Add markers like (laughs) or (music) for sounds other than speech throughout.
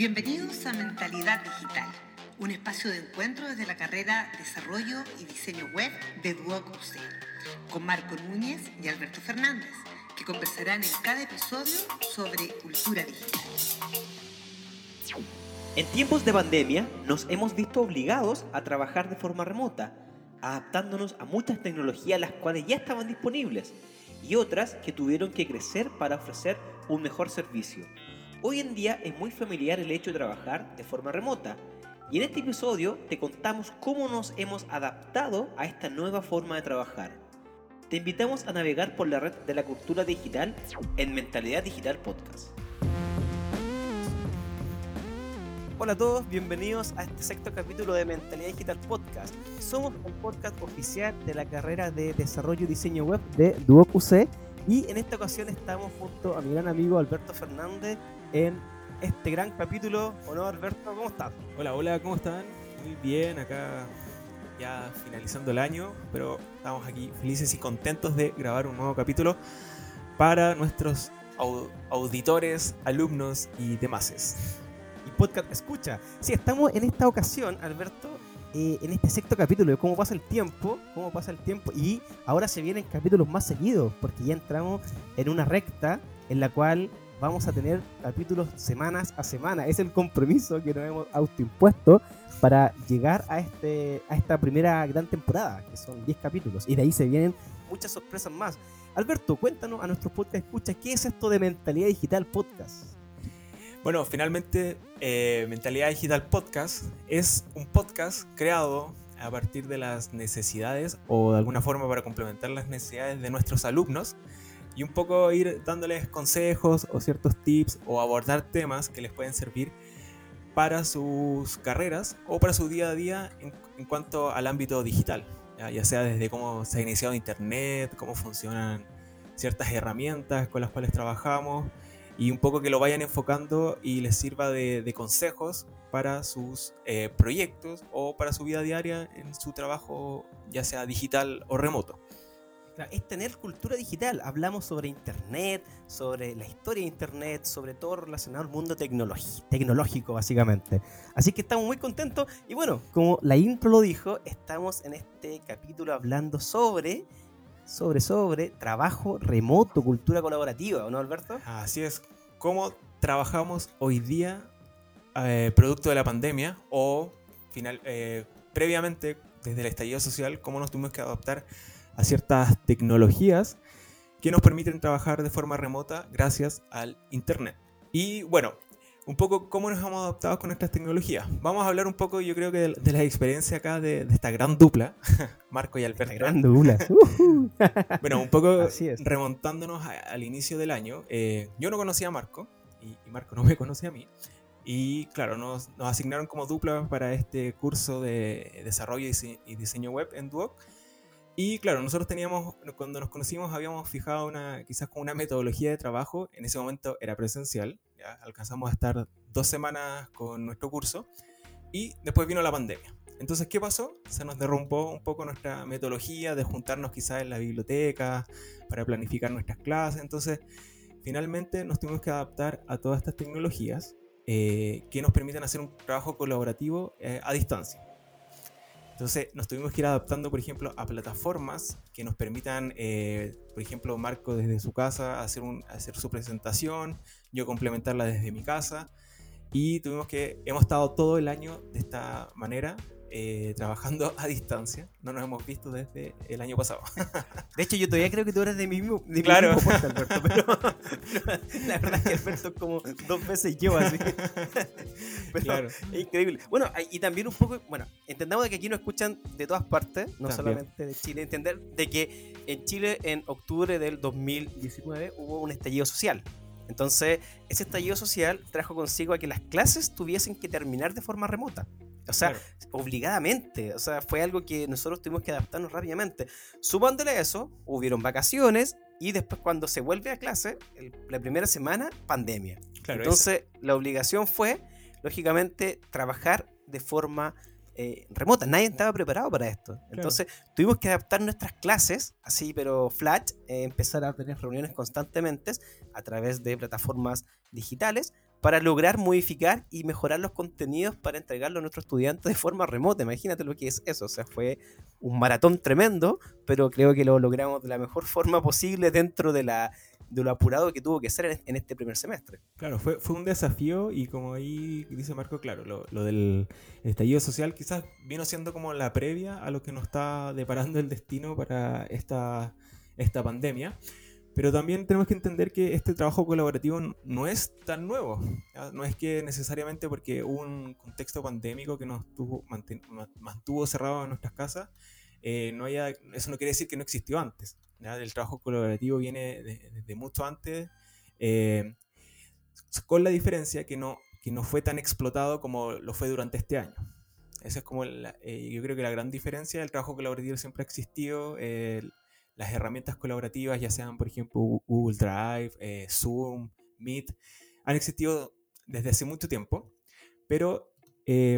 Bienvenidos a Mentalidad Digital, un espacio de encuentro desde la carrera Desarrollo y Diseño Web de Duoc UC, con Marco Núñez y Alberto Fernández, que conversarán en cada episodio sobre cultura digital. En tiempos de pandemia nos hemos visto obligados a trabajar de forma remota, adaptándonos a muchas tecnologías las cuales ya estaban disponibles y otras que tuvieron que crecer para ofrecer un mejor servicio. Hoy en día es muy familiar el hecho de trabajar de forma remota y en este episodio te contamos cómo nos hemos adaptado a esta nueva forma de trabajar. Te invitamos a navegar por la red de la cultura digital en Mentalidad Digital Podcast. Hola a todos, bienvenidos a este sexto capítulo de Mentalidad Digital Podcast. Somos el podcast oficial de la carrera de Desarrollo y Diseño Web de Duoc UC y en esta ocasión estamos junto a mi gran amigo Alberto Fernández en este gran capítulo. ¿O no, Alberto? ¿Cómo estás? Hola, hola, ¿cómo están? Muy bien, acá ya finalizando el año, pero estamos aquí felices y contentos de grabar un nuevo capítulo para nuestros auditores, alumnos y demás y podcast escucha. Sí, estamos en esta ocasión, Alberto, eh, en este sexto capítulo de cómo pasa el tiempo, cómo pasa el tiempo, y ahora se vienen capítulos más seguidos, porque ya entramos en una recta en la cual vamos a tener capítulos semanas a semana. Es el compromiso que nos hemos autoimpuesto para llegar a, este, a esta primera gran temporada, que son 10 capítulos, y de ahí se vienen muchas sorpresas más. Alberto, cuéntanos a nuestros podcast escucha, ¿qué es esto de Mentalidad Digital Podcast? Bueno, finalmente eh, Mentalidad Digital Podcast es un podcast creado a partir de las necesidades o de alguna forma para complementar las necesidades de nuestros alumnos y un poco ir dándoles consejos o ciertos tips o abordar temas que les pueden servir para sus carreras o para su día a día en, cuanto al ámbito digital, ¿ya? sea desde cómo se ha iniciado Internet, cómo funcionan ciertas herramientas con las cuales trabajamos y un poco que lo vayan enfocando y les sirva de, consejos para sus eh, proyectos o para su vida diaria en su trabajo, ya sea digital o remoto. Es tener cultura digital. Hablamos sobre Internet, sobre la historia de Internet, sobre todo relacionado al mundo tecnológico, básicamente. Así que estamos muy contentos. Y bueno, como la intro lo dijo, estamos en este capítulo hablando sobre sobre, sobre trabajo remoto, cultura colaborativa, ¿no, Alberto? Así es. ¿Cómo trabajamos hoy día eh, producto de la pandemia o final, eh, previamente desde el estallido social, cómo nos tuvimos que adaptar a ciertas tecnologías que nos permiten trabajar de forma remota gracias al Internet? Y bueno, un poco cómo nos hemos adaptado con estas tecnologías. Vamos a hablar un poco, yo creo que de, la experiencia acá de, esta gran dupla, (laughs) Marco y Alberto. gran dupla. (laughs) bueno, un poco remontándonos al inicio del año. Eh, yo no conocía a Marco y, Marco no me conocía a mí. Y claro, nos, asignaron como dupla para este curso de desarrollo y diseño web en Duoc. Y claro, nosotros teníamos, cuando nos conocimos, habíamos fijado una, quizás con una metodología de trabajo. En ese momento era presencial, alcanzamos a estar dos semanas con nuestro curso y después vino la pandemia. Entonces, ¿qué pasó? Se nos derrumbó un poco nuestra metodología de juntarnos quizás en la biblioteca para planificar nuestras clases. Entonces, finalmente nos tuvimos que adaptar a todas estas tecnologías eh, que nos permiten hacer un trabajo colaborativo eh, a distancia. Entonces nos tuvimos que ir adaptando, por ejemplo, a plataformas que nos permitan, eh, por ejemplo, Marco desde su casa hacer, un, hacer su presentación, yo complementarla desde mi casa. Y tuvimos que, hemos estado todo el año de esta manera, eh, trabajando a distancia. No nos hemos visto desde el año pasado. (laughs) De hecho, yo todavía creo que tú eres de mi mismo, de claro. mismo Alberto, (laughs) (laughs) pero, la verdad es que Alberto es como dos veces yo, así. Pero claro. es increíble. Bueno, y también un poco, bueno, entendamos de que aquí nos escuchan de todas partes, no solamente de Chile. Entender de que en Chile, en octubre del 2019, hubo un estallido social. Entonces, ese estallido social trajo consigo a que las clases tuviesen que terminar de forma remota. O sea, obligadamente. O sea, fue algo que nosotros tuvimos que adaptarnos rápidamente. Sumándole a eso, hubieron vacaciones y después cuando se vuelve a clase, la primera semana, pandemia. Entonces, la obligación fue, lógicamente, trabajar de forma eh, remota. Nadie estaba preparado para esto. Entonces tuvimos que adaptar nuestras clases, así, pero flat, eh, empezar a tener reuniones constantemente a través de plataformas digitales para lograr modificar y mejorar los contenidos para entregarlo a nuestros estudiantes de forma remota. Imagínate lo que es eso. O sea, fue un maratón tremendo, pero creo que lo logramos de la mejor forma posible dentro de la de lo apurado que tuvo que ser en, este primer semestre. Claro, fue, fue un desafío y como ahí dice Marco, claro, lo, lo, del estallido social quizás vino siendo como la previa a lo que nos está deparando el destino para esta, esta pandemia. Pero también tenemos que entender que este trabajo colaborativo no es tan nuevo. No es que necesariamente porque hubo un contexto pandémico que nos tuvo, mantuvo cerrados en nuestras casas, eh, no haya, eso no quiere decir que no existió antes. El trabajo colaborativo viene desde mucho antes, eh, con la diferencia que no, que no fue tan explotado como lo fue durante este año. Esa es como, eh, yo creo que la gran diferencia, el trabajo colaborativo siempre ha existido, las herramientas colaborativas, ya sean por ejemplo Google Drive, Zoom, Meet, han existido desde hace mucho tiempo, pero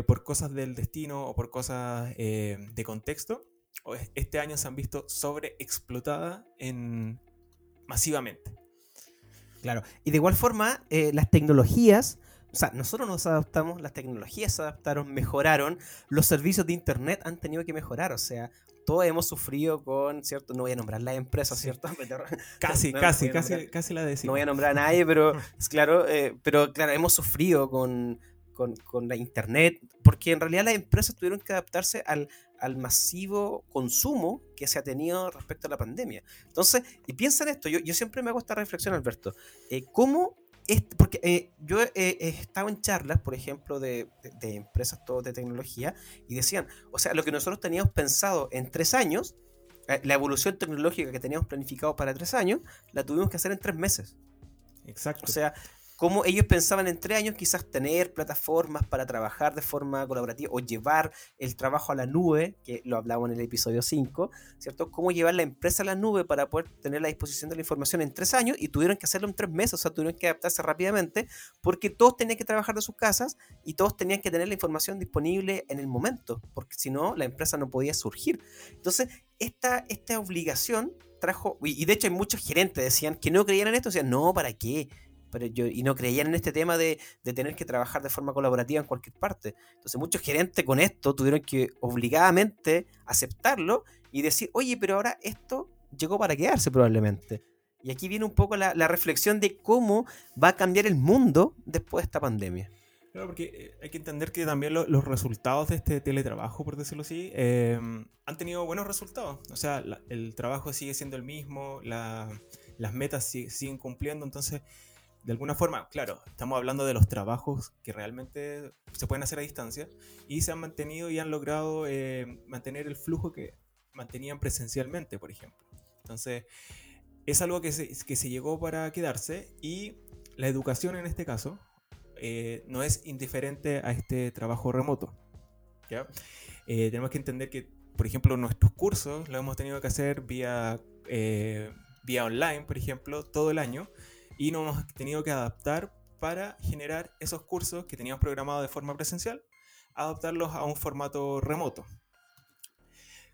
por cosas del destino o por cosas de contexto, este año se han visto sobreexplotadas en masivamente. Claro, y de igual forma, eh, las tecnologías, o sea, nosotros nos adaptamos, las tecnologías se adaptaron, mejoraron, los servicios de Internet han tenido que mejorar, o sea, todos hemos sufrido con, ¿cierto? No voy a nombrar la empresa, ¿cierto? (laughs) (laughs) casi, casi, casi, casi la decimos. No voy a nombrar a nadie, pero (laughs) es claro, eh, pero claro, hemos sufrido con, con, con, la Internet, porque en realidad las empresas tuvieron que adaptarse al, al masivo consumo que se ha tenido respecto a la pandemia. Entonces, y piensa en esto, yo, yo siempre me hago esta reflexión, Alberto, eh, ¿cómo porque eh, yo he, estado en charlas, por ejemplo, de, empresas todo de tecnología, y decían, o sea, lo que nosotros teníamos pensado en tres años, eh, la evolución tecnológica que teníamos planificado para tres años, la tuvimos que hacer en tres meses. Exacto. O sea, cómo ellos pensaban en tres años quizás tener plataformas para trabajar de forma colaborativa o llevar el trabajo a la nube, que lo hablamos en el episodio 5, ¿cierto? Cómo llevar la empresa a la nube para poder tener la disposición de la información en tres años y tuvieron que hacerlo en tres meses, o sea, tuvieron que adaptarse rápidamente porque todos tenían que trabajar de sus casas y todos tenían que tener la información disponible en el momento, porque si no, la empresa no podía surgir. Entonces, esta, esta obligación trajo, y de hecho hay muchos gerentes decían que no creían en esto, decían, no, ¿para qué? Pero yo, y no creían en este tema de, tener que trabajar de forma colaborativa en cualquier parte. Entonces muchos gerentes con esto tuvieron que obligadamente aceptarlo y decir, oye, pero ahora esto llegó para quedarse probablemente. Y aquí viene un poco la, reflexión de cómo va a cambiar el mundo después de esta pandemia. Claro, porque eh, hay que entender que también los resultados de este teletrabajo, por decirlo así, em, han tenido buenos resultados. O sea, el trabajo sigue siendo el mismo, las metas siguen cumpliendo, entonces de alguna forma, claro, estamos hablando de los trabajos que realmente se pueden hacer a distancia y se han mantenido y han logrado eh, mantener el flujo que mantenían presencialmente, por ejemplo. Entonces, es algo que se, que se llegó para quedarse y la educación en este caso eh, no es indiferente a este trabajo remoto. ¿ya? Eh, tenemos que entender que, por ejemplo, nuestros cursos los hemos tenido que hacer vía, vía online, por ejemplo, todo el año y nos hemos tenido que adaptar para generar esos cursos que teníamos programados de forma presencial, adaptarlos a un formato remoto.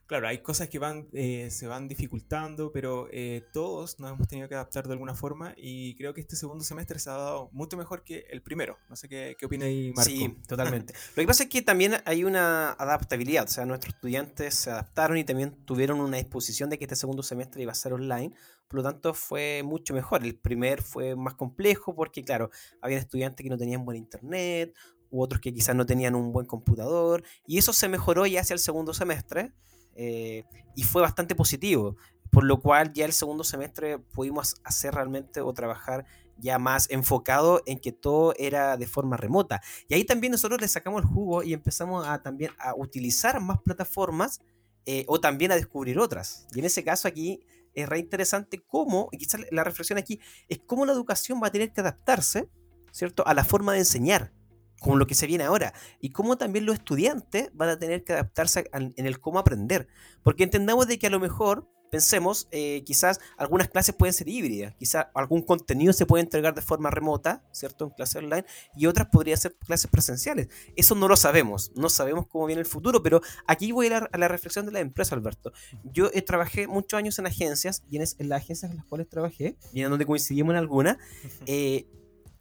Claro, hay cosas que van, eh, se van dificultando, pero eh, todos nos hemos tenido que adaptar de alguna forma y creo que este segundo semestre se ha dado mucho mejor que el primero. No sé qué, qué opina ahí, Marco. Sí, totalmente. (laughs) lo que pasa es que también hay una adaptabilidad, o sea, nuestros estudiantes se adaptaron y también tuvieron una disposición de que este segundo semestre iba a ser online, por lo tanto fue mucho mejor. El primer fue más complejo porque, claro, había estudiantes que no tenían buen internet, u otros que quizás no tenían un buen computador, y eso se mejoró ya hacia el segundo semestre. Eh, y fue bastante positivo, por lo cual ya el segundo semestre pudimos hacer realmente o trabajar ya más enfocado en que todo era de forma remota. Y ahí también nosotros le sacamos el jugo y empezamos a también a utilizar más plataformas eh, o también a descubrir otras. Y en ese caso aquí es re interesante cómo, y quizás la reflexión aquí, es cómo la educación va a tener que adaptarse, ¿cierto?, a la forma de enseñar como lo que se viene ahora, y cómo también los estudiantes van a tener que adaptarse en el cómo aprender, porque entendamos de que a lo mejor pensemos, eh, quizás algunas clases pueden ser híbridas, quizás algún contenido se puede entregar de forma remota, ¿cierto? En clase online, y otras podrían ser clases presenciales. Eso no lo sabemos, no sabemos cómo viene el futuro, pero aquí voy a, a la reflexión de la empresa, Alberto. Yo eh, trabajé muchos años en agencias, y en, las agencias en las cuales trabajé, y en donde coincidimos en alguna, eh,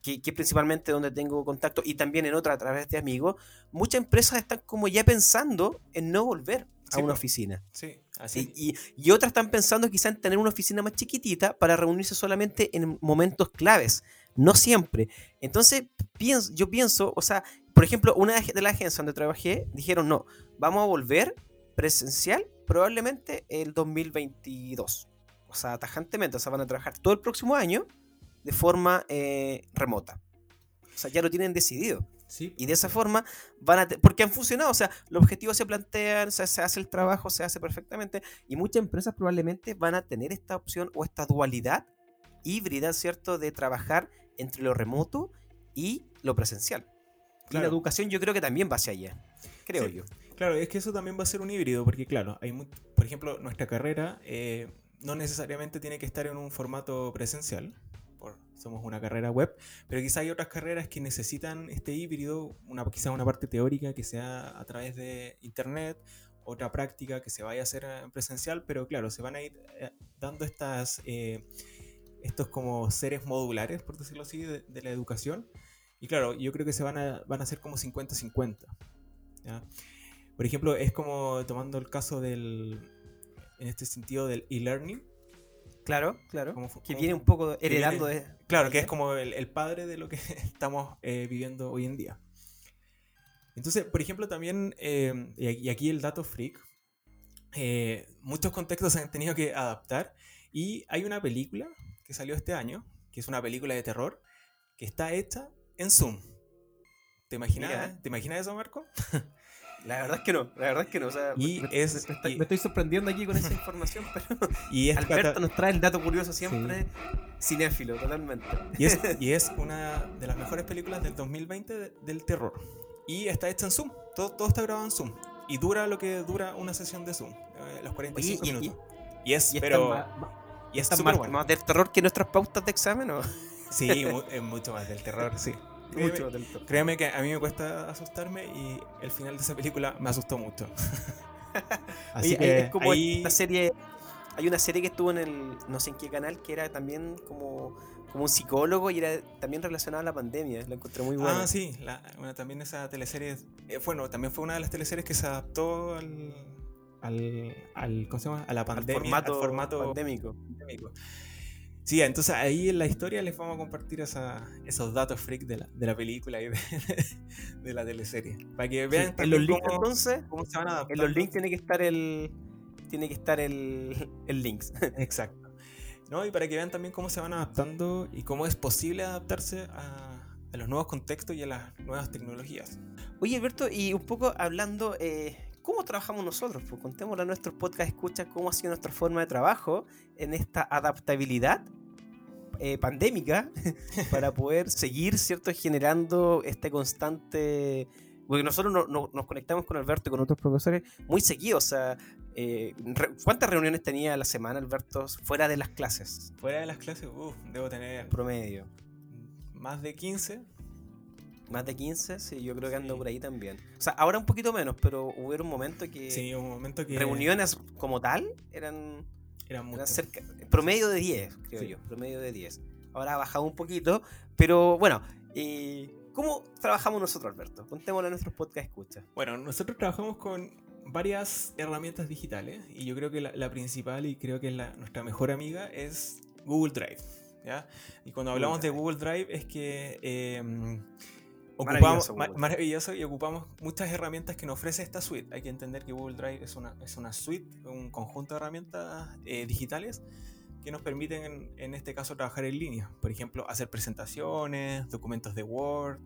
que, que, principalmente donde tengo contacto, y también en otra a través de amigos, muchas empresas están como ya pensando en no volver a una oficina. Sí, así. Y, y, otras están pensando quizá en tener una oficina más chiquitita para reunirse solamente en momentos claves, no siempre. Entonces, pienso, yo pienso, o sea, por ejemplo, una de las agencias donde trabajé dijeron, no, vamos a volver presencial probablemente el 2022. O sea, tajantemente, o sea, van a trabajar todo el próximo año de forma eh, remota. O sea, ya lo tienen decidido. Y de esa forma van a... Porque han funcionado, o sea, los objetivos se plantean, se, hace el trabajo, se hace perfectamente, y muchas empresas probablemente van a tener esta opción o esta dualidad híbrida, ¿cierto?, de trabajar entre lo remoto y lo presencial. Y la educación yo creo que también va hacia allá, creo yo. Claro, es que eso también va a ser un híbrido, porque claro, hay por ejemplo, nuestra carrera eh, no necesariamente tiene que estar en un formato presencial somos una carrera web, pero quizá hay otras carreras que necesitan este híbrido, una, quizá una parte teórica que sea a través de internet, otra práctica que se vaya a hacer en presencial, pero claro, se van a ir eh, dando estas, eh, estos como seres modulares, por decirlo así, de, la educación. Y claro, yo creo que se van a, van a ser como 50-50. Por ejemplo, es como tomando el caso del, en este sentido del e-learning, Claro, claro. que viene un poco heredando de... Claro, que es como el, padre de lo que (laughs) estamos eh, viviendo hoy en día. Entonces, por ejemplo, también, eh, y aquí el dato freak, eh, muchos contextos se han tenido que adaptar y hay una película que salió este año, que es una película de terror, que está hecha en Zoom. ¿Te imaginas, ¿te imaginas eso, Marco? (laughs) La verdad es que no, la verdad es que no. O sea, y me, es, me, estoy sorprendiendo aquí con esa información, (laughs) pero y Alberto nos trae el dato curioso siempre, cinéfilo, totalmente. Y es, (laughs) y es una de las mejores películas del 2020 del terror. Y está hecha en Zoom, todo, todo está grabado en Zoom. Y dura lo que dura una sesión de Zoom, eh, los 45 minutos. Y, es, pero... Más, y es más, bueno. más del terror que nuestras pautas de examen, ¿o? Sí, es mucho más del terror, sí. Créeme, que a mí me cuesta asustarme y el final de esa película me asustó mucho. (laughs) Así que es como una serie. Hay una serie que estuvo en el. no sé en qué canal, que era también como, como un psicólogo y era también relacionada a la pandemia. La encontré muy buena. Ah, sí. bueno, también esa teleserie. Eh, bueno, también fue una de las teleseries que se adaptó al. al, al ¿Cómo se llama? A la pandemia. Al formato, pandémico. Sí, entonces ahí en la historia les vamos a compartir esos datos freak de la, película y (laughs) de, la teleserie. Para que vean en los links entonces, cómo se van a adaptar. En los links tiene que estar el. Tiene que estar el, (laughs) el links. (laughs) Exacto. ¿No? Y para que vean también cómo se van adaptando y cómo es posible adaptarse a, los nuevos contextos y a las nuevas tecnologías. Oye, Alberto, y un poco hablando, eh, ¿cómo trabajamos nosotros? Pues contémosle a nuestros podcast escucha cómo ha sido nuestra forma de trabajo en esta adaptabilidad eh, pandémica (laughs) para poder seguir, ¿cierto?, generando este constante... Porque nosotros no, nos conectamos con Alberto y con otros profesores muy seguidos. O sea, eh, ¿cuántas reuniones tenía a la semana, Alberto, fuera de las clases? Fuera de las clases, uff, debo tener... Promedio. Más de 15. Más de 15, sí, yo creo que ando por ahí también. O sea, ahora un poquito menos, pero hubo un momento que... Sí, un momento que... Reuniones como tal eran era cerca, promedio de 10, creo yo. Promedio de 10. Ahora ha bajado un poquito, pero bueno. Eh, ¿Cómo trabajamos nosotros, Alberto? Contémosle a nuestros podcast escucha. Bueno, nosotros trabajamos con varias herramientas digitales y yo creo que la, principal y creo que es la, nuestra mejor amiga es Google Drive. ¿ya? Y cuando hablamos de Google Drive es que em, ocupamos, maravilloso, y ocupamos muchas herramientas que nos ofrece esta suite. Hay que entender que Google Drive es una, es una suite, un conjunto de herramientas eh, digitales que nos permiten, en, este caso, trabajar en línea. Por ejemplo, hacer presentaciones, documentos de Word,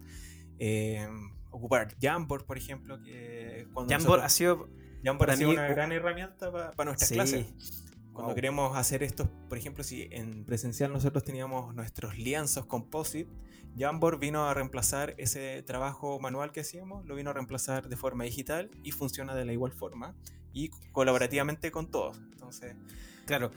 eh, ocupar Jamboard, por ejemplo. Que cuando Jamboard ha sido, Jamboard ha sido una gran herramienta para nuestras clases. Cuando queremos hacer esto, por ejemplo, si en presencial nosotros teníamos nuestros lienzos composite, Jamboard vino a reemplazar ese trabajo manual que hacíamos, lo vino a reemplazar de forma digital y funciona de la igual forma y colaborativamente con todos. Entonces, Claro,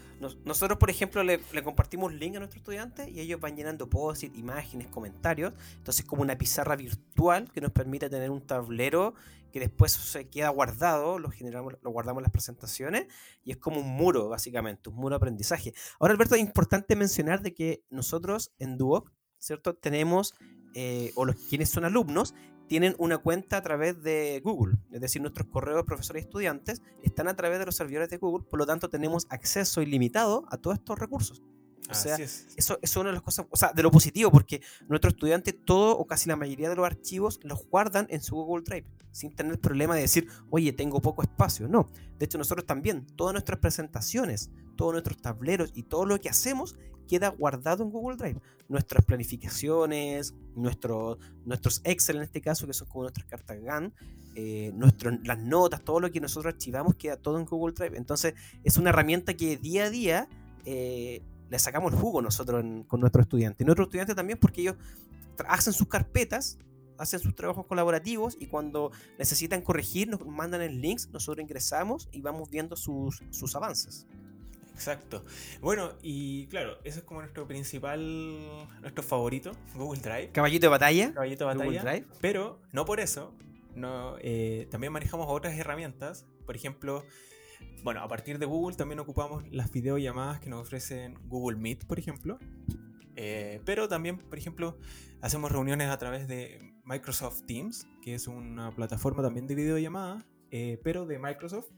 nosotros por ejemplo le, compartimos link a nuestros estudiantes y ellos van llenando posts, imágenes, comentarios. Entonces como una pizarra virtual que nos permite tener un tablero que después se queda guardado, lo, generamos, lo guardamos en las presentaciones y es como un muro básicamente, un muro de aprendizaje. Ahora Alberto, es importante mencionar de que nosotros en Duoc, ¿cierto? Tenemos, eh, o los quienes son alumnos, tienen una cuenta a través de Google, es decir, nuestros correos de profesores y estudiantes están a través de los servidores de Google, por lo tanto tenemos acceso ilimitado a todos estos recursos. O sea, eso, es una de las cosas, o sea, de lo positivo, porque nuestros estudiantes, todo o casi la mayoría de los archivos los guardan en su Google Drive, sin tener problema de decir, oye, tengo poco espacio. No, de hecho, nosotros también, todas nuestras presentaciones, todos nuestros tableros y todo lo que hacemos queda guardado en Google Drive. Nuestras planificaciones, nuestros Excel en este caso, que son como nuestras cartas GAN, eh, las notas, todo lo que nosotros archivamos queda todo en Google Drive. Entonces, es una herramienta que día a día eh, le sacamos el jugo nosotros con nuestros estudiantes. Nuestros estudiantes también porque ellos hacen sus carpetas, hacen sus trabajos colaborativos y cuando necesitan corregir nos mandan el links, nosotros ingresamos y vamos viendo sus, sus avances. Exacto. Bueno, y claro, eso es como nuestro principal, nuestro favorito, Google Drive. Caballito de batalla. Caballito de batalla. Google Drive. Pero no por eso, no, eh, también manejamos otras herramientas. Por ejemplo, bueno, a partir de Google también ocupamos las videollamadas que nos ofrecen Google Meet, por ejemplo. Eh, pero también, por ejemplo, hacemos reuniones a través de Microsoft Teams, que es una plataforma también de videollamada, eh, pero de Microsoft.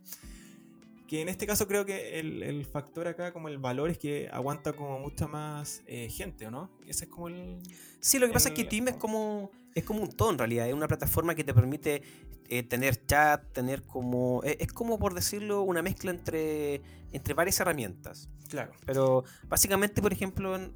Que en este caso creo que el, factor acá, como el valor, es que aguanta como mucha más eh, gente, ¿o no? Ese es como el. Sí, lo que pasa es que Teams es como es como un todo en realidad, es una plataforma que te permite eh, tener chat, tener como, e, es, como por decirlo, una mezcla entre, entre varias herramientas. Claro. Pero básicamente, por ejemplo, en,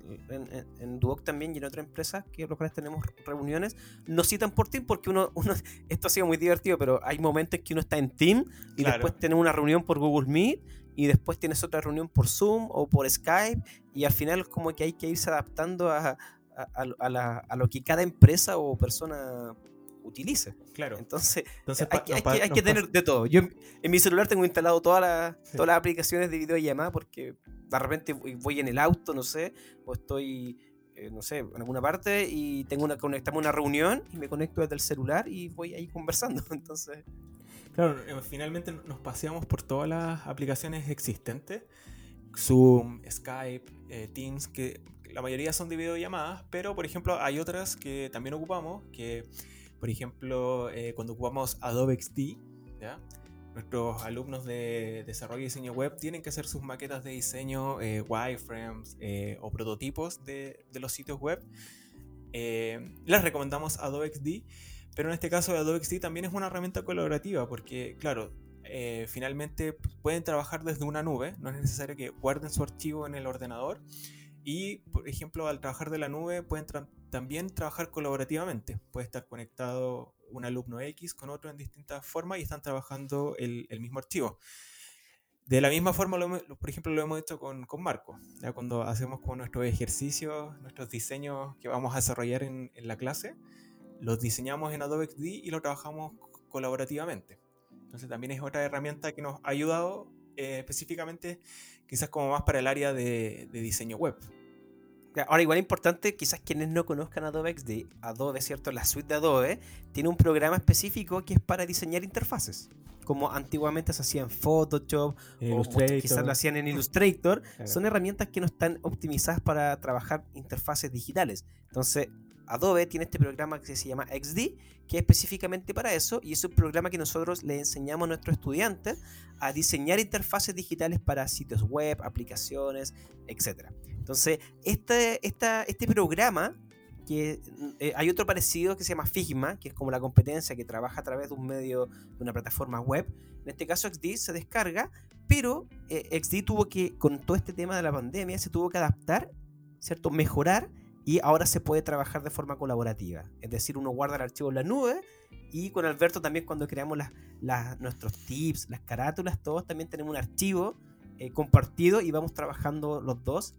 en, Duoc también y en otras empresas que los cuales tenemos reuniones, nos citan por Team porque uno, (laughs) uno, esto ha sido muy divertido, pero hay momentos que uno está en Team y después tiene una reunión por Google Meet y después tienes otra reunión por Zoom o por Skype y al final como que hay que irse adaptando a, a, lo que cada empresa o persona utilice. Claro. Entonces, hay, que, tener de todo. Yo en, mi celular tengo instalado todas las aplicaciones de videollamada porque de repente voy en el auto, no sé, o estoy, eh, no sé, en alguna parte y tengo una conectamos una reunión y me conecto desde el celular y voy ahí conversando. (laughs) Entonces. Claro, eh, finalmente nos paseamos por todas las aplicaciones existentes. Zoom, Skype, eh, Teams, que la mayoría son de videollamadas, pero por ejemplo hay otras que también ocupamos, que por ejemplo eh, cuando ocupamos Adobe XD, nuestros alumnos de desarrollo y diseño web tienen que hacer sus maquetas de diseño, eh, wireframes eh, o prototipos de, los sitios web. les recomendamos Adobe XD, pero en este caso Adobe XD también es una herramienta colaborativa porque, claro, finalmente pueden trabajar desde una nube, no es necesario que guarden su archivo en el ordenador y, por ejemplo, al trabajar de la nube pueden también trabajar colaborativamente. Puede estar conectado un alumno X con otro en distintas formas y están trabajando el, mismo archivo. De la misma forma, por ejemplo, lo hemos hecho con, con Marco. ¿ya? Cuando hacemos con nuestros ejercicios, nuestros diseños que vamos a desarrollar en, la clase, los diseñamos en Adobe XD y lo trabajamos colaborativamente. Entonces también es otra herramienta que nos ha ayudado eh, específicamente quizás como más para el área de, diseño web. Ahora, igual importante, quizás quienes no conozcan Adobe XD, Adobe, ¿cierto? La suite de Adobe tiene un programa específico que es para diseñar interfaces. Como antiguamente se hacía en Photoshop, o quizás lo hacían en Illustrator. (laughs) Son herramientas que no están optimizadas para trabajar interfaces digitales. Entonces, Adobe tiene este programa que se llama XD, que es específicamente para eso, y es un programa que nosotros le enseñamos a nuestros estudiantes a diseñar interfaces digitales para sitios web, aplicaciones, etc. Entonces, este, este programa, que eh, hay otro parecido que se llama Figma, que es como la competencia que trabaja a través de un medio, de una plataforma web. En este caso, XD se descarga, pero eh, XD tuvo que, con todo este tema de la pandemia, se tuvo que adaptar, ¿cierto? Mejorar y ahora se puede trabajar de forma colaborativa. Es decir, uno guarda el archivo en la nube y con Alberto también cuando creamos las, nuestros tips, las carátulas, todos también tenemos un archivo eh, compartido y vamos trabajando los dos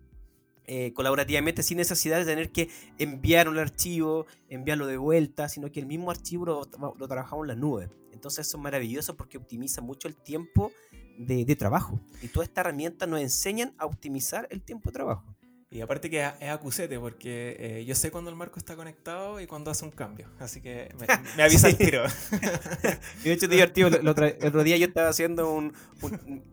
eh, colaborativamente sin necesidad de tener que enviar un archivo, enviarlo de vuelta, sino que el mismo archivo lo, trabajamos en la nube. Entonces eso es maravilloso porque optimiza mucho el tiempo de, trabajo. Y todas estas herramientas nos enseñan a optimizar el tiempo de trabajo. Y aparte que es acusete, porque eh, yo sé cuando el marco está conectado y cuando hace un cambio. Así que me, (laughs) avisa el tiro. y (laughs) (laughs) de hecho, divertido. El otro, día yo estaba haciendo un,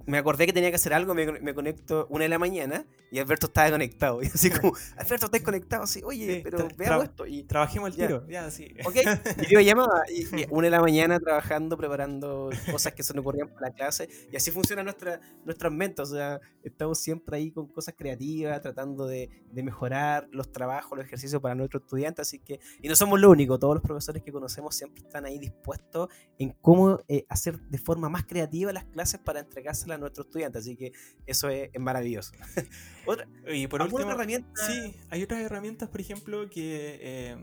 Me acordé que tenía que hacer algo, me, conecto una de la mañana y Alberto estaba conectado. Y así como, Alberto, estás conectado. Así, oye, pero veamos esto. Y, Trabajemos el tiro. Ya, sí. Ok. Y yo llamaba. Y, una de la mañana trabajando, preparando cosas que se nos ocurrían para la clase. Y así funcionan nuestra, nuestras mentes. O sea, estamos siempre ahí con cosas creativas, tratando de, mejorar los trabajos, los ejercicios para nuestros estudiantes. Así que, y no somos lo único, todos los profesores que conocemos siempre están ahí dispuestos en cómo eh, hacer de forma más creativa las clases para entregárselas a nuestros estudiantes. Así que eso es, maravilloso. (laughs) otra, y por último, herramienta? Sí, hay otras herramientas, por ejemplo, que, eh,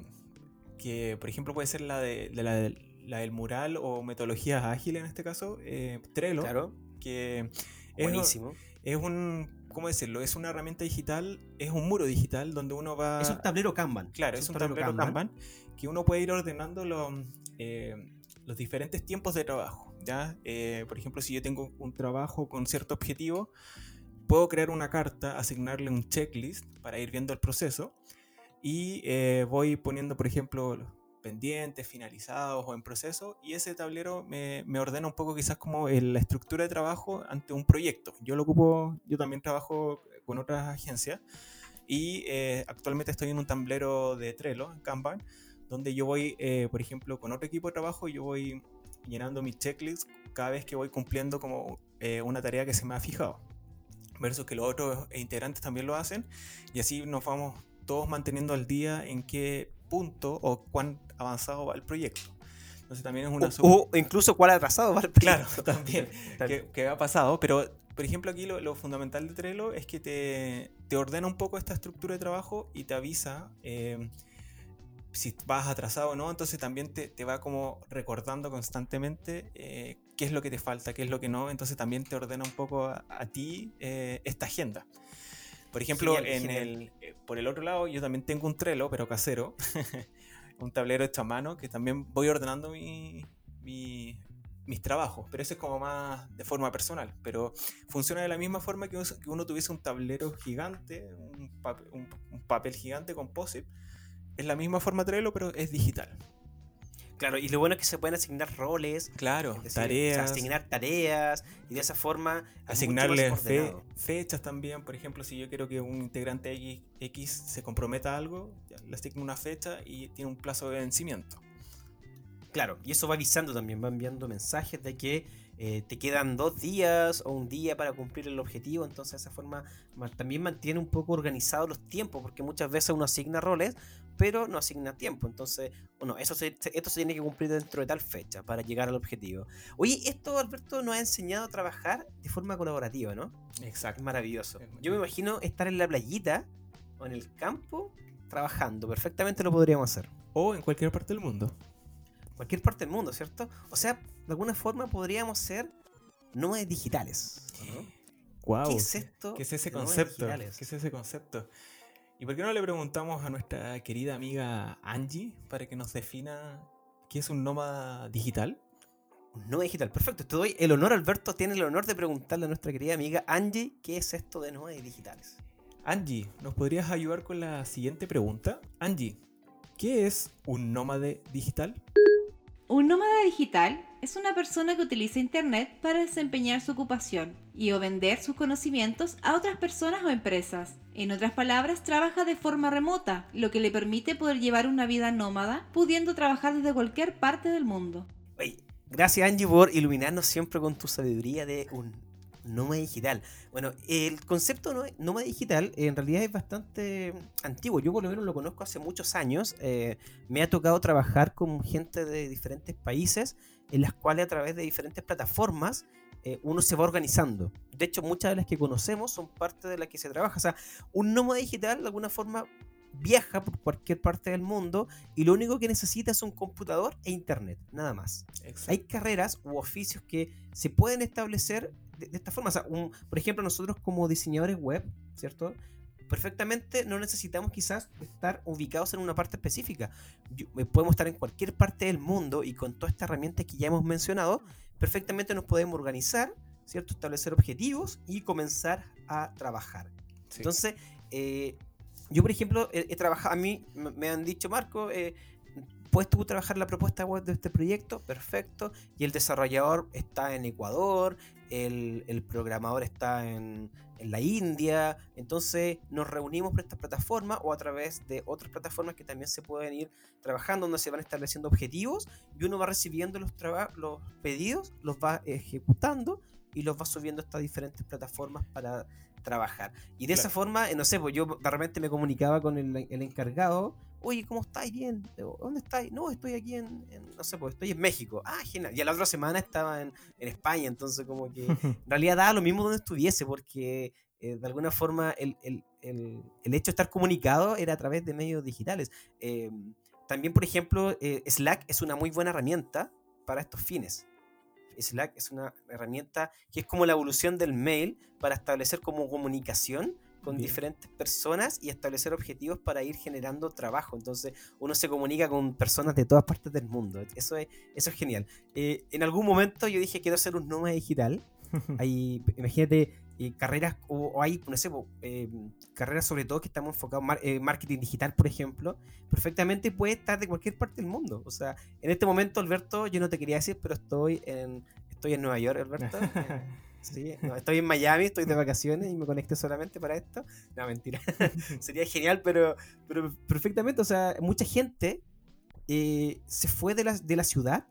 que por ejemplo puede ser la de, la, la, del mural o metodologías ágiles en este caso, eh, Trello. Claro. Que Buenísimo. es un ¿cómo decirlo? Es una herramienta digital, es un muro digital donde uno va... Es un tablero Kanban. Claro, es, un, tablero, Kanban. que uno puede ir ordenando los, eh, los diferentes tiempos de trabajo. ¿ya? Eh, por ejemplo, si yo tengo un trabajo con cierto objetivo, puedo crear una carta, asignarle un checklist para ir viendo el proceso y eh, voy poniendo, por ejemplo, pendientes, finalizados o en proceso, y ese tablero me, ordena un poco quizás como la estructura de trabajo ante un proyecto. Yo lo ocupo, yo también trabajo con otras agencias y eh, actualmente estoy en un tablero de Trello, en Kanban, donde yo voy, eh, por ejemplo, con otro equipo de trabajo, yo voy llenando mi checklist cada vez que voy cumpliendo como eh, una tarea que se me ha fijado. Versus que los otros integrantes también lo hacen y así nos vamos todos manteniendo al día en qué punto o cuán avanzado va el proyecto. Entonces también es una... O, incluso cuál atrasado va el proyecto. Claro, (laughs) también, (laughs) que, ha pasado, pero por ejemplo aquí lo, fundamental de Trello es que te, te, ordena un poco esta estructura de trabajo y te avisa eh, si vas atrasado o no, entonces también te, te va como recordando constantemente eh, qué es lo que te falta, qué es lo que no, entonces también te ordena un poco a, ti eh, esta agenda. Por ejemplo, en el, por el otro lado, yo también tengo un Trello, pero casero, (laughs) un tablero hecho a mano, que también voy ordenando mi, mis trabajos, pero ese es como más de forma personal, pero funciona de la misma forma que uno, tuviese un tablero gigante, un, papel, gigante con POSIT, es la misma forma Trello, pero es digital. Claro, y lo bueno es que se pueden asignar roles. Claro, tareas. asignar tareas y de esa forma. Asignarle fechas también. Por ejemplo, si yo quiero que un integrante X, X se comprometa a algo, le asigno una fecha y tiene un plazo de vencimiento. Claro, y eso va avisando también, va enviando mensajes de que eh, te quedan dos días o un día para cumplir el objetivo, entonces de esa forma también mantiene un poco organizados los tiempos, porque muchas veces uno asigna roles, pero no asigna tiempo, entonces, bueno, eso esto se tiene que cumplir dentro de tal fecha para llegar al objetivo. Oye, esto Alberto nos ha enseñado a trabajar de forma colaborativa, ¿no? Exacto. maravilloso. Yo me imagino estar en la playita o en el campo trabajando, perfectamente lo podríamos hacer. O en cualquier parte del mundo cualquier parte del mundo, ¿cierto? O sea, de alguna forma podríamos ser nómades digitales. ¿no? ¿Qué es esto? ¿Qué es ese concepto? ¿Qué es ese concepto? ¿Y por qué no le preguntamos a nuestra querida amiga Angie para que nos defina qué es un nómada digital? Un nómada digital, perfecto. Te doy el honor, Alberto, tiene el honor de preguntarle a nuestra querida amiga Angie qué es esto de nómades digitales. Angie, ¿nos podrías ayudar con la siguiente pregunta? Angie, ¿qué es un nómade digital? Un nómada digital es una persona que utiliza Internet para desempeñar su ocupación y o vender sus conocimientos a otras personas o empresas. En otras palabras, trabaja de forma remota, lo que le permite poder llevar una vida nómada, pudiendo trabajar desde cualquier parte del mundo. gracias Angie por iluminarnos siempre con tu sabiduría de un nómada digital. Bueno, el concepto nómada digital en realidad es bastante antiguo. Yo por lo menos lo conozco hace muchos años. Eh, me ha tocado trabajar con gente de diferentes países en las cuales a través de diferentes plataformas eh, uno se va organizando. De hecho, muchas de las que conocemos son parte de las que se trabaja. O sea, un nómada digital de alguna forma viaja por cualquier parte del mundo y lo único que necesita es un computador e internet, nada más. Hay carreras u oficios que se pueden establecer de, esta forma. O sea, por ejemplo, nosotros como diseñadores web, ¿cierto? Perfectamente no necesitamos quizás estar ubicados en una parte específica. Eh, podemos estar en cualquier parte del mundo y con toda esta herramienta que ya hemos mencionado, perfectamente nos podemos organizar ¿cierto? Establecer objetivos y comenzar a trabajar. Entonces, eh, yo por ejemplo, he, trabajado, a mí me han dicho, Marco, eh, ¿puedes tú trabajar la propuesta web de este proyecto? Perfecto. Y el desarrollador está en Ecuador, el, programador está en, la India. Entonces nos reunimos por esta plataforma o a través de otras plataformas que también se pueden ir trabajando, donde se van estableciendo objetivos y uno va recibiendo los, los pedidos, los va ejecutando y los va subiendo a estas diferentes plataformas para trabajar. Y de esa forma, eh, no sé, pues yo de repente me comunicaba con el, encargado, oye, ¿cómo estáis? Bien, ¿dónde estáis? No, estoy aquí en, no sé, pues estoy en México. Ah, genial. Y a la otra semana estaba en, España, entonces como que (laughs) en realidad daba lo mismo donde estuviese, porque eh, de alguna forma el, hecho de estar comunicado era a través de medios digitales. Eh, también, por ejemplo, Slack es una muy buena herramienta para estos fines. Slack es una herramienta que es como la evolución del mail para establecer como comunicación con diferentes personas y establecer objetivos para ir generando trabajo. Entonces uno se comunica con personas de todas partes del mundo. Eso es, eso es genial. Eh, en algún momento yo dije quiero ser un nómada digital. (laughs) Ahí, imagínate, eh, carreras, o, hay, no sé, eh, carreras sobre todo que estamos enfocados en marketing digital, por ejemplo, perfectamente puede estar de cualquier parte del mundo. O sea, en este momento, Alberto, yo no te quería decir, pero estoy en, estoy en Nueva York, Alberto. (laughs) Sí, estoy en Miami, estoy de vacaciones y me conecté solamente para esto. No, mentira. (laughs) Sería genial, pero, pero perfectamente. O sea, mucha gente eh, se fue de la, de la ciudad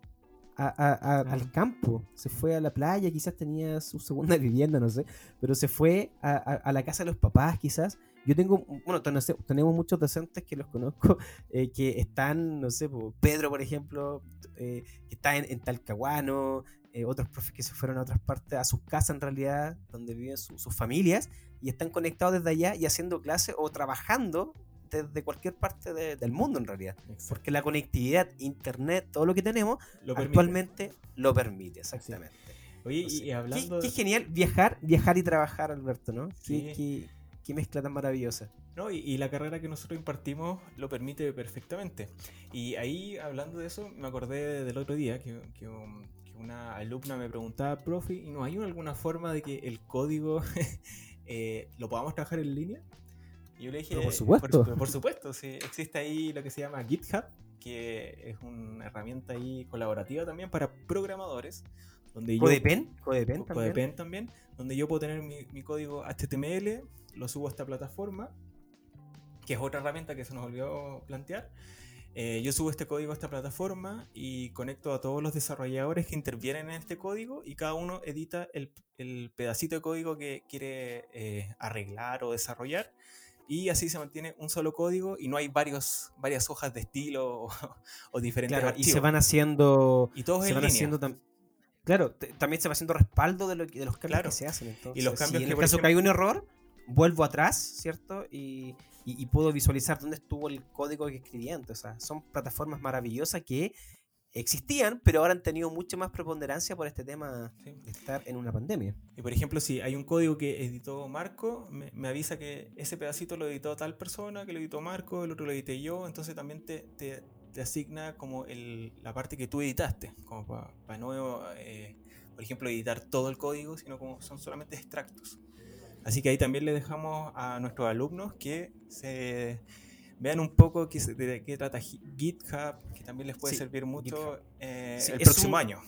al campo, se fue a la playa, quizás tenía su segunda (laughs) vivienda, no sé, pero se fue a, la casa de los papás, quizás. Yo tengo, bueno, tenemos muchos docentes que los conozco, eh, que están, no sé, Pedro, por ejemplo, eh, que está en, Talcahuano, eh, otros profes que se fueron a otras partes, a sus casas en realidad, donde viven sus familias, y están conectados desde allá y haciendo clases o trabajando de cualquier parte del mundo en realidad. Porque la conectividad, internet, todo lo que tenemos, actualmente lo permite, exactamente. Oye, y hablando... Qué, genial viajar, viajar y trabajar, Alberto, ¿no? Qué, mezcla tan maravillosa. No, y, la carrera que nosotros impartimos lo permite perfectamente. Y ahí, hablando de eso, me acordé del otro día que, una alumna me preguntaba, profe, ¿y no hay alguna forma de que el código (laughs) eh, lo podamos trabajar en línea? yo le dije, por supuesto. Por, supuesto, sí, existe ahí lo que se llama GitHub, que es una herramienta ahí colaborativa también para programadores. Donde ¿Codepen? ¿Codepen también? también, donde yo puedo tener mi, código HTML, lo subo a esta plataforma, que es otra herramienta que se nos olvidó plantear. Eh, yo subo este código a esta plataforma y conecto a todos los desarrolladores que intervienen en este código y cada uno edita el, el pedacito de código que quiere eh, arreglar o desarrollar y así se mantiene un solo código y no hay varios, varias hojas de estilo (laughs) o, diferentes claro, Y se van haciendo. Y todos se van haciendo Claro, también se va haciendo respaldo de, lo, de los cambios que se hacen. y los cambios en el caso que hay un error, vuelvo atrás, ¿cierto? Y, y, puedo visualizar dónde estuvo el código que escribí antes. O sea, son plataformas maravillosas que existían, pero ahora han tenido mucha más preponderancia por este tema de estar en una pandemia. Y por ejemplo, si hay un código que editó Marco, me, avisa que ese pedacito lo editó tal persona, que lo editó Marco, el otro lo edité yo, entonces también te, te, asigna como el, la parte que tú editaste, como para no, eh, por ejemplo, editar todo el código, sino como son solamente extractos. Así que ahí también le dejamos a nuestros alumnos que se vean un poco qué, de qué trata GitHub, que también les puede servir mucho eh, el próximo año.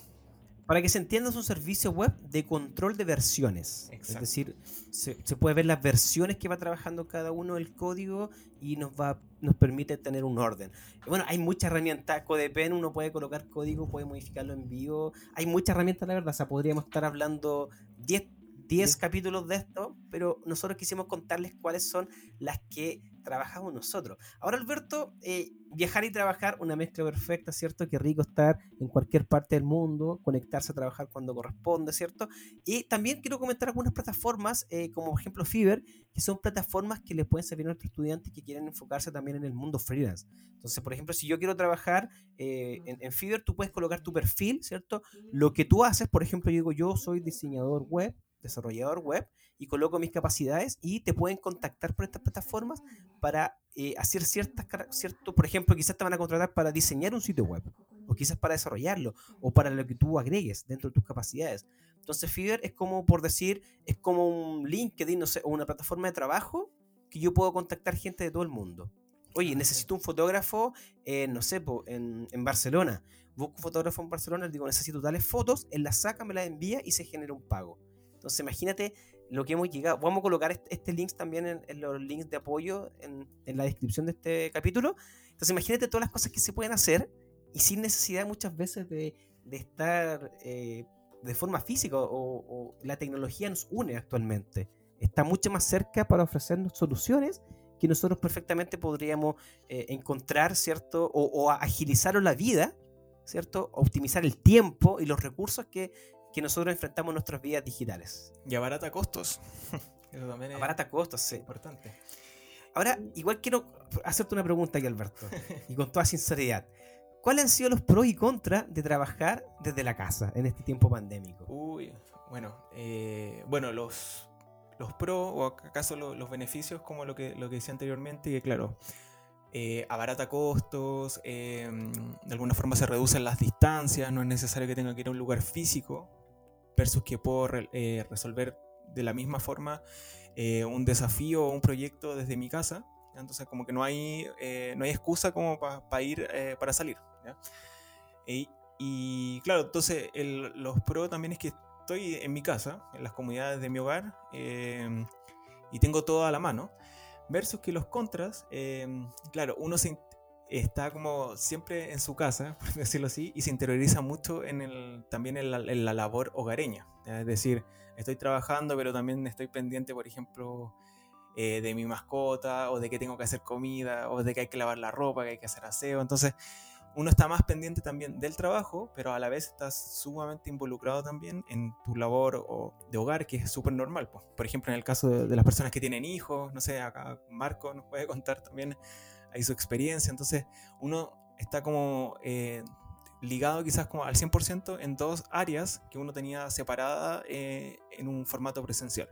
Para que se entienda, es un servicio web de control de versiones. Es decir, se, puede ver las versiones que va trabajando cada uno del código y nos va nos permite tener un orden. Bueno, hay muchas herramientas. Codepen, uno puede colocar código, puede modificarlo en vivo. Hay muchas herramientas, la verdad. O sea, podríamos estar hablando 10 10 capítulos de esto, pero nosotros quisimos contarles cuáles son las que trabajamos nosotros. Ahora, Alberto, eh, viajar y trabajar, una mezcla perfecta, ¿cierto? Qué rico estar en cualquier parte del mundo, conectarse a trabajar cuando corresponde, ¿cierto? Y también quiero comentar algunas plataformas, eh, como por ejemplo Fiverr, que son plataformas que les pueden servir a nuestros estudiantes que quieren enfocarse también en el mundo freelance. Entonces, por ejemplo, si yo quiero trabajar eh, en, en Fiverr, tú puedes colocar tu perfil, ¿cierto? Lo que tú haces, por ejemplo, yo digo, yo soy diseñador web, desarrollador web y coloco mis capacidades y te pueden contactar por estas plataformas para eh, hacer ciertas, cierto, por ejemplo, quizás te van a contratar para diseñar un sitio web o quizás para desarrollarlo o para lo que tú agregues dentro de tus capacidades. Entonces Fiverr es como, por decir, es como un LinkedIn, no sé, o una plataforma de trabajo que yo puedo contactar gente de todo el mundo. Oye, ah, necesito un fotógrafo, no sé, en, en, Barcelona. Busco un fotógrafo en Barcelona, le digo, necesito tales fotos, él las saca, me las envía y se genera un pago. Entonces imagínate lo que hemos llegado. Vamos a colocar este, este link también en, los links de apoyo en, en, la descripción de este capítulo. Entonces imagínate todas las cosas que se pueden hacer y sin necesidad muchas veces de, de estar eh, de forma física o, la tecnología nos une actualmente. Está mucho más cerca para ofrecernos soluciones que nosotros perfectamente podríamos eh, encontrar, ¿cierto? O, agilizar la vida, ¿cierto? Optimizar el tiempo y los recursos que, que nosotros enfrentamos en nuestras vidas digitales. Y abarata costos. (laughs) Eso también es abarata costos, sí. Importante. Ahora, igual quiero hacerte una pregunta aquí, Alberto, y con toda sinceridad. ¿Cuáles han sido los pros y contras de trabajar desde la casa en este tiempo pandémico? Uy, bueno, eh, bueno, los, los pros o acaso los, beneficios, como lo que, lo que decía anteriormente, que claro, eh, abarata costos, em, de alguna forma se reducen las distancias, no es necesario que tenga que ir a un lugar físico, versus que puedo eh, resolver de la misma forma un desafío o un proyecto desde mi casa. Entonces como que no hay, no hay excusa como para ir, para salir. Y, claro, entonces los pros también es que estoy en mi casa, en las comunidades de mi hogar, em, y tengo todo a la mano. Versus que los contras, em, claro, uno se, está como siempre en su casa, por (laughs) decirlo así, y se interioriza mucho en el, también en la, labor hogareña. Es decir, estoy trabajando, pero también estoy pendiente, por ejemplo, eh, de mi mascota, o de que tengo que hacer comida, o de que hay que lavar la ropa, que hay que hacer aseo. Entonces, uno está más pendiente también del trabajo, pero a la vez estás sumamente involucrado también en tu labor o de hogar, que es súper normal. Por ejemplo, en el caso de, las personas que tienen hijos, no sé, acá Marco nos puede (laughs) contar también ahí su experiencia. Entonces, uno está como eh, ligado quizás como al 100% en dos áreas que uno tenía separada eh, en un formato presencial.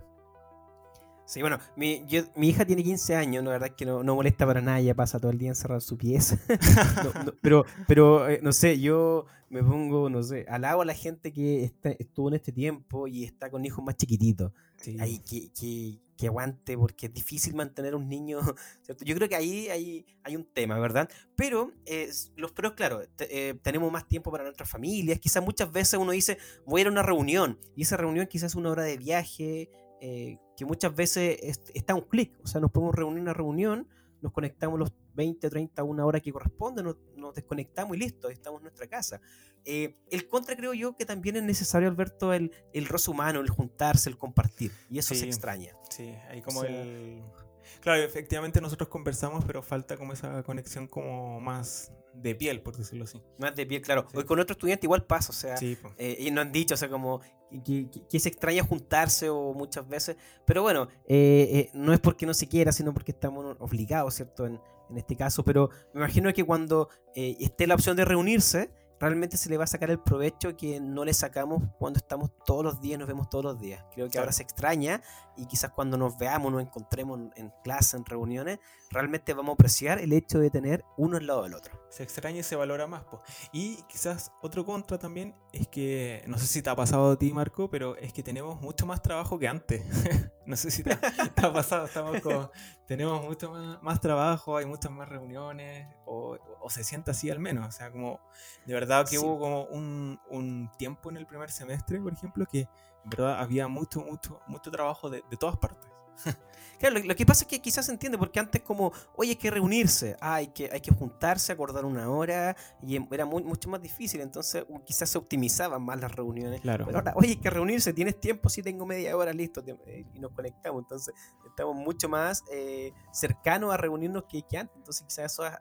Sí, bueno, mi, mi hija tiene 15 años, la verdad es que no, no, molesta para nada, ella pasa todo el día encerrada en su pieza. (laughs) pero, pero eh, no sé, yo me pongo, no sé, alabo a la gente que está, estuvo en este tiempo y está con hijos más chiquititos. Ahí, que, que, que, aguante, porque es difícil mantener un niño. (laughs) ¿cierto? Yo creo que ahí hay, hay un tema, ¿verdad? Pero eh, los pros, claro, eh, tenemos más tiempo para nuestras familias. Quizás muchas veces uno dice, voy a ir a una reunión, y esa reunión quizás es una hora de viaje eh, que muchas veces está un clic, o sea, nos podemos reunir en una reunión, nos conectamos los 20, 30, una hora que corresponde, nos, desconectamos y listo, estamos en nuestra casa. Eh, el contra creo yo que también es necesario, Alberto, el, el roce humano, el juntarse, el compartir, y eso se extraña. Sí, ahí como el... Claro, efectivamente nosotros conversamos, pero falta como esa conexión como más de piel, por decirlo así. Más de piel, claro. Hoy con otro estudiante igual pasa, o sea, eh, y nos han dicho, o sea, como que, que, se extraña juntarse o muchas veces, pero bueno, eh, eh, no es porque no se quiera, sino porque estamos obligados, ¿cierto? En, en este caso, pero me imagino que cuando esté la opción de reunirse, realmente se le va a sacar el provecho que no le sacamos cuando estamos todos los días, nos vemos todos los días. Creo que ahora se extraña y quizás cuando nos veamos, nos encontremos en clase, en reuniones, realmente vamos a apreciar el hecho de tener uno al lado del otro. Se extraña y se valora más. Y quizás otro contra también es que, no sé si te ha pasado a ti, Marco, pero es que tenemos mucho más trabajo que antes. (laughs) no sé si te, ha pasado, estamos como, (laughs) tenemos mucho más, trabajo, hay muchas más reuniones, o, se siente así al menos. O sea, como de verdad que hubo como un, un tiempo en el primer semestre, por ejemplo, que en verdad había mucho, mucho, mucho trabajo de, de todas partes. (laughs) Claro, lo, que pasa es que quizás se entiende, porque antes como, oye, hay que reunirse, ah, hay, que, hay que juntarse, acordar una hora, y em, era muy, mucho más difícil, entonces quizás se optimizaban más las reuniones. Claro. Pero ahora, oye, hay que reunirse, tienes tiempo, sí tengo media hora, listo, eh, y nos conectamos, entonces estamos mucho más eh, cercanos a reunirnos que, que, antes, entonces quizás eso ha,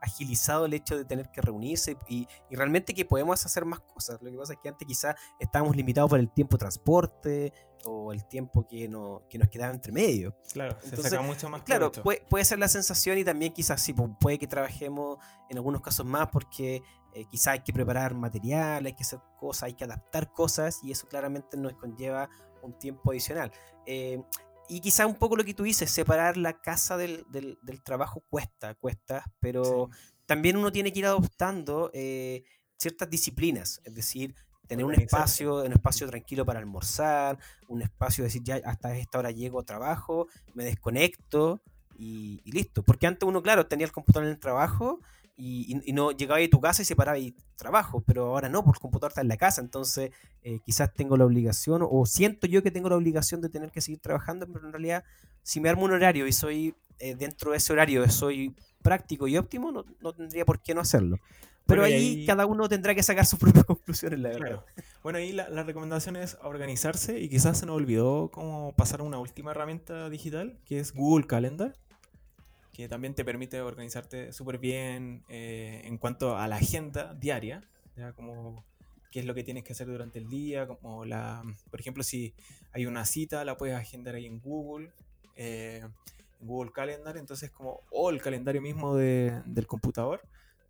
agilizado el hecho de tener que reunirse y, y, realmente que podemos hacer más cosas. Lo que pasa es que antes quizás estábamos limitados por el tiempo de transporte, o el tiempo que, no, que nos quedaba entre medio. Claro, se saca mucho más Claro, puede, puede, ser la sensación y también quizás sí, puede que trabajemos en algunos casos más porque eh, quizás hay que preparar material, hay que hacer cosas, hay que adaptar cosas y eso claramente nos conlleva un tiempo adicional. Eh, y quizás un poco lo que tú dices, separar la casa del, del, trabajo cuesta, cuesta, pero también uno tiene que ir adoptando eh, ciertas disciplinas, es decir, tener un espacio, un espacio tranquilo para almorzar, un espacio de decir ya hasta esta hora llego a trabajo, me desconecto y, listo. Porque antes uno, claro, tenía el computador en el trabajo y, no llegaba a tu casa y se paraba y trabajo, pero ahora no, porque el computador está en la casa, entonces eh, quizás tengo la obligación o siento yo que tengo la obligación de tener que seguir trabajando, pero en realidad si me armo un horario y soy eh, dentro de ese horario, soy práctico y óptimo, no, no tendría por qué no hacerlo. Pero ahí, cada uno tendrá que sacar sus (laughs) propias conclusiones, la verdad. Bueno, ahí la, recomendación es organizarse y quizás se nos olvidó cómo pasar a una última herramienta digital, que es Google Calendar, que también te permite organizarte súper bien eh, en cuanto a la agenda diaria, ya como qué es lo que tienes que hacer durante el día, como la, por ejemplo, si hay una cita, la puedes agendar ahí en Google. Eh, en Google Calendar, entonces como, o el calendario mismo del computador,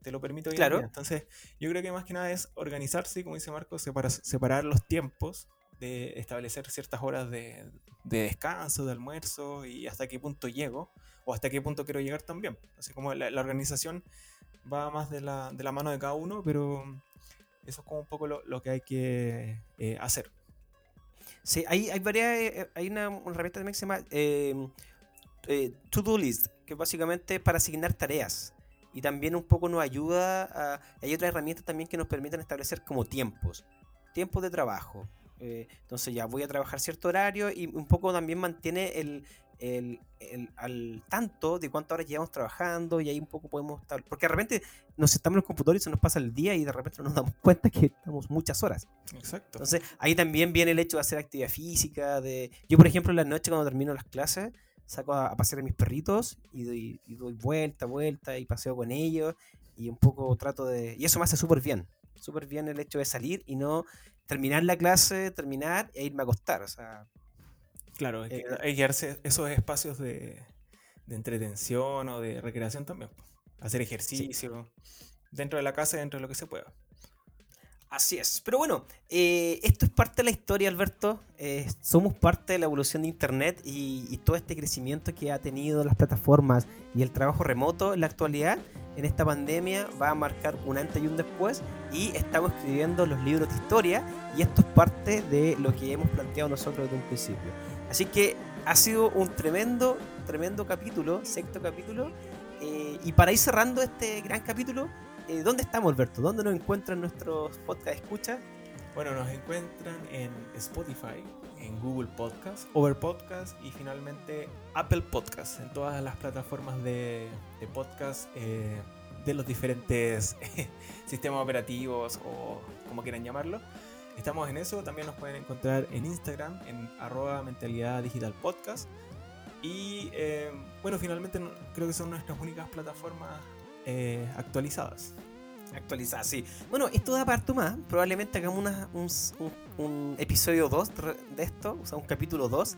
te lo permite hoy claro. Entonces, yo creo que más que nada es organizarse, como dice Marco, separar los tiempos, de establecer ciertas horas de, descanso, de almuerzo y hasta qué punto llego o hasta qué punto quiero llegar también. Así como la, organización va más de la, de la, mano de cada uno, pero eso es como un poco lo, que hay que eh, hacer. Sí, hay, hay varias, eh, hay una, herramienta también que se llama eh, eh, to-do list, que básicamente es para asignar tareas. Y también un poco nos ayuda a... Hay otras herramientas también que nos permiten establecer como tiempos. Tiempos de trabajo. Eh, entonces ya voy a trabajar cierto horario y un poco también mantiene el, el, al tanto de cuántas horas llevamos trabajando y ahí un poco podemos estar, porque de repente nos estamos en el computador y se nos pasa el día y de repente nos damos (laughs) cuenta que estamos muchas horas. Exacto. Entonces ahí también viene el hecho de hacer actividad física, de yo por ejemplo en la noche cuando termino las clases saco a, pasear a mis perritos y doy, vuelta, vuelta y paseo con ellos y un poco trato de... Y eso me hace súper bien, súper bien el hecho de salir y no terminar la clase, terminar e irme a acostar. O sea, claro, hay que, eh, darse esos espacios de, de, entretención o de recreación también. Hacer ejercicio dentro de la casa, dentro de lo que se pueda. Así es. Pero bueno, eh, esto es parte de la historia, Alberto. Eh, somos parte de la evolución de Internet y, todo este crecimiento que ha tenido las plataformas y el trabajo remoto en la actualidad, en esta pandemia, va a marcar un antes y un después. Y estamos escribiendo los libros de historia y esto es parte de lo que hemos planteado nosotros desde un principio. Así que ha sido un tremendo, tremendo capítulo, sexto capítulo. Eh, y para ir cerrando este gran capítulo, eh, ¿dónde estamos, Alberto? ¿Dónde nos encuentran nuestros podcast escucha? Bueno, nos encuentran en Spotify, en Google Podcast, Over Podcast y finalmente Apple Podcast, en todas las plataformas de, podcast eh, de los diferentes (laughs) sistemas operativos o como quieran llamarlo. Estamos en eso, también nos pueden encontrar en Instagram, en arroba mentalidad digital podcast. Y eh, bueno, finalmente creo que son nuestras únicas plataformas eh, actualizadas. Actualizadas, sí. Bueno, esto da parto más. Probablemente hagamos un, episodio 2 de esto, o sea, un capítulo 2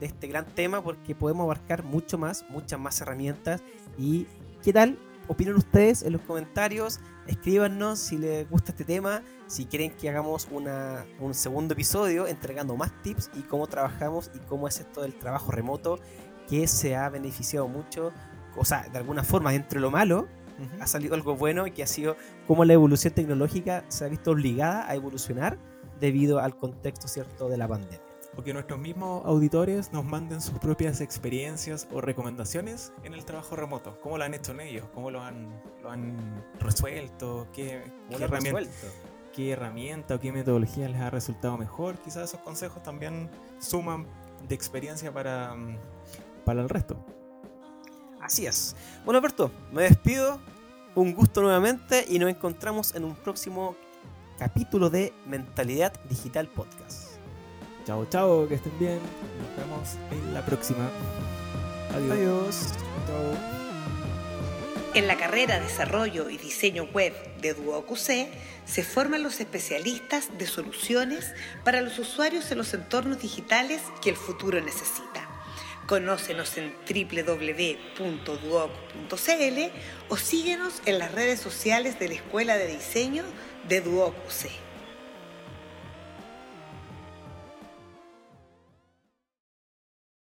de este gran tema, porque podemos abarcar mucho más, muchas más herramientas. ¿Y qué tal? Opinen ustedes en los comentarios. Escríbanos si les gusta este tema, si quieren que hagamos una, un segundo episodio entregando más tips y cómo trabajamos y cómo es esto del trabajo remoto que se ha beneficiado mucho, o sea, de alguna forma, dentro de lo malo, ha salido algo bueno y que ha sido como la evolución tecnológica se ha visto obligada a evolucionar debido al contexto cierto de la pandemia. O que nuestros mismos auditores nos manden sus propias experiencias o recomendaciones en el trabajo remoto. ¿Cómo lo han hecho en ellos? ¿Cómo lo han, lo han resuelto? ¿Qué, herramienta, ¿Qué herramienta o qué metodología les ha resultado mejor? Quizás esos consejos también suman de experiencia para, mm, para el resto. Así es. Bueno, Alberto, me despido. Un gusto nuevamente y nos encontramos en un próximo capítulo de Mentalidad Digital Podcast. Chao, chao, que estén bien. Nos vemos en la próxima. Adiós. Adiós. En la carrera Desarrollo y Diseño Web de DuoQC se forman los especialistas de soluciones para los usuarios en los entornos digitales que el futuro necesita. Conócenos en www.duoc.cl o síguenos en las redes sociales de la Escuela de Diseño de Duoc